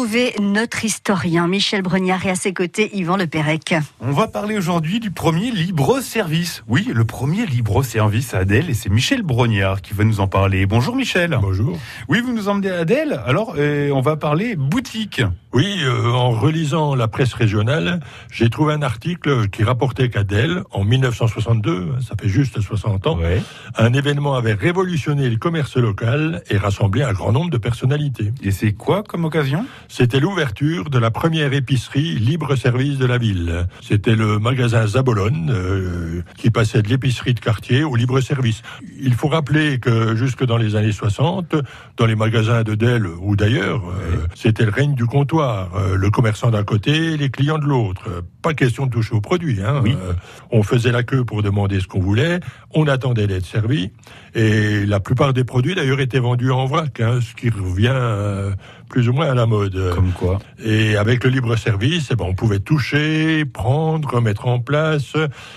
retrouver notre historien Michel Brognard et à ses côtés Yvan Le Pérec. On va parler aujourd'hui du premier libre-service. Oui, le premier libre-service à Adèle et c'est Michel Brognard qui va nous en parler. Bonjour Michel. Bonjour. Oui, vous nous emmenez à Adèle. Alors, euh, on va parler boutique. Oui, euh, en relisant la presse régionale, j'ai trouvé un article qui rapportait qu'Adèle, en 1962, ça fait juste 60 ans, Ouais. un événement avait révolutionné le commerce local et rassemblé un grand nombre de personnalités. Et c'est quoi comme occasion? C'était l'ouverture de la première épicerie libre-service de la ville. C'était le magasin Zabolone euh, qui passait de l'épicerie de quartier au libre-service. Il faut rappeler que jusque dans les années 60, dans les magasins de Dell ou d'ailleurs, euh, c'était le règne du comptoir. Euh, le commerçant d'un côté, les clients de l'autre. Pas question de toucher aux produits. Hein. Oui. Euh, on faisait la queue pour demander ce qu'on voulait, on attendait d'être servi, et la plupart des produits d'ailleurs étaient vendus en vrac, hein, ce qui revient euh, plus ou moins à la mode. Comme quoi Et avec le libre service, eh ben, on pouvait toucher, prendre, mettre en place,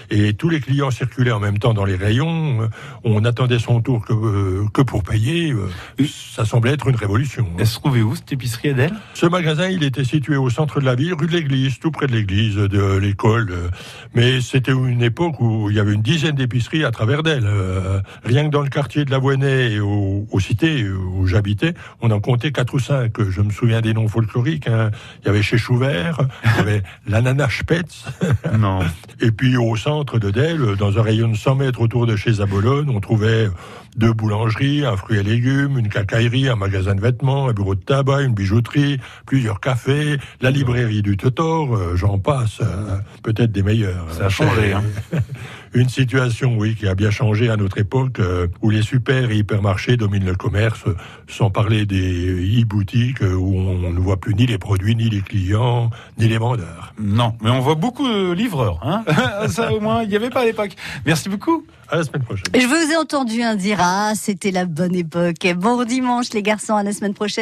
et tous les clients circulaient en même temps dans les rayons. On attendait son tour que, euh, que pour payer. Euh, Ça semblait être une révolution. Elle se trouvait où cette épicerie Adèle? Ce magasin, il était situé au centre de la ville, rue de l'église, tout près de l'église, de l'école. Mais c'était une époque où il y avait une dizaine d'épiceries à travers d'elle. Euh, Rien que dans le quartier de la Voinay et aux, aux cités où j'habitais, on en comptait quatre ou cinq. Je me souviens des noms folkloriques. hein. Il y avait chez Chouvert, il y avait l'ananas Spetz, Non. et puis au centre de Delle, dans un rayon de 100 mètres autour de chez Zabolone, on trouvait deux boulangeries, un fruit et légumes, une cacaillerie, un magasin de vêtements, un bureau de tabac, une bijouterie, plusieurs cafés, la librairie du Totor, euh, j'en passe, euh, peut-être des meilleurs. Ça a changé, hein. Une situation, oui, qui a bien changé à notre époque, euh, où les super et hypermarchés dominent le commerce, sans parler des e-boutiques, euh, où on ne voit plus ni les produits, ni les clients, ni les vendeurs. Non, mais on voit beaucoup de livreurs. Hein Ça au moins, il n'y avait pas à l'époque. Merci beaucoup. À la semaine prochaine. Je vous ai entendu hein, dire ah c'était la bonne époque. Bon dimanche les garçons à la semaine prochaine.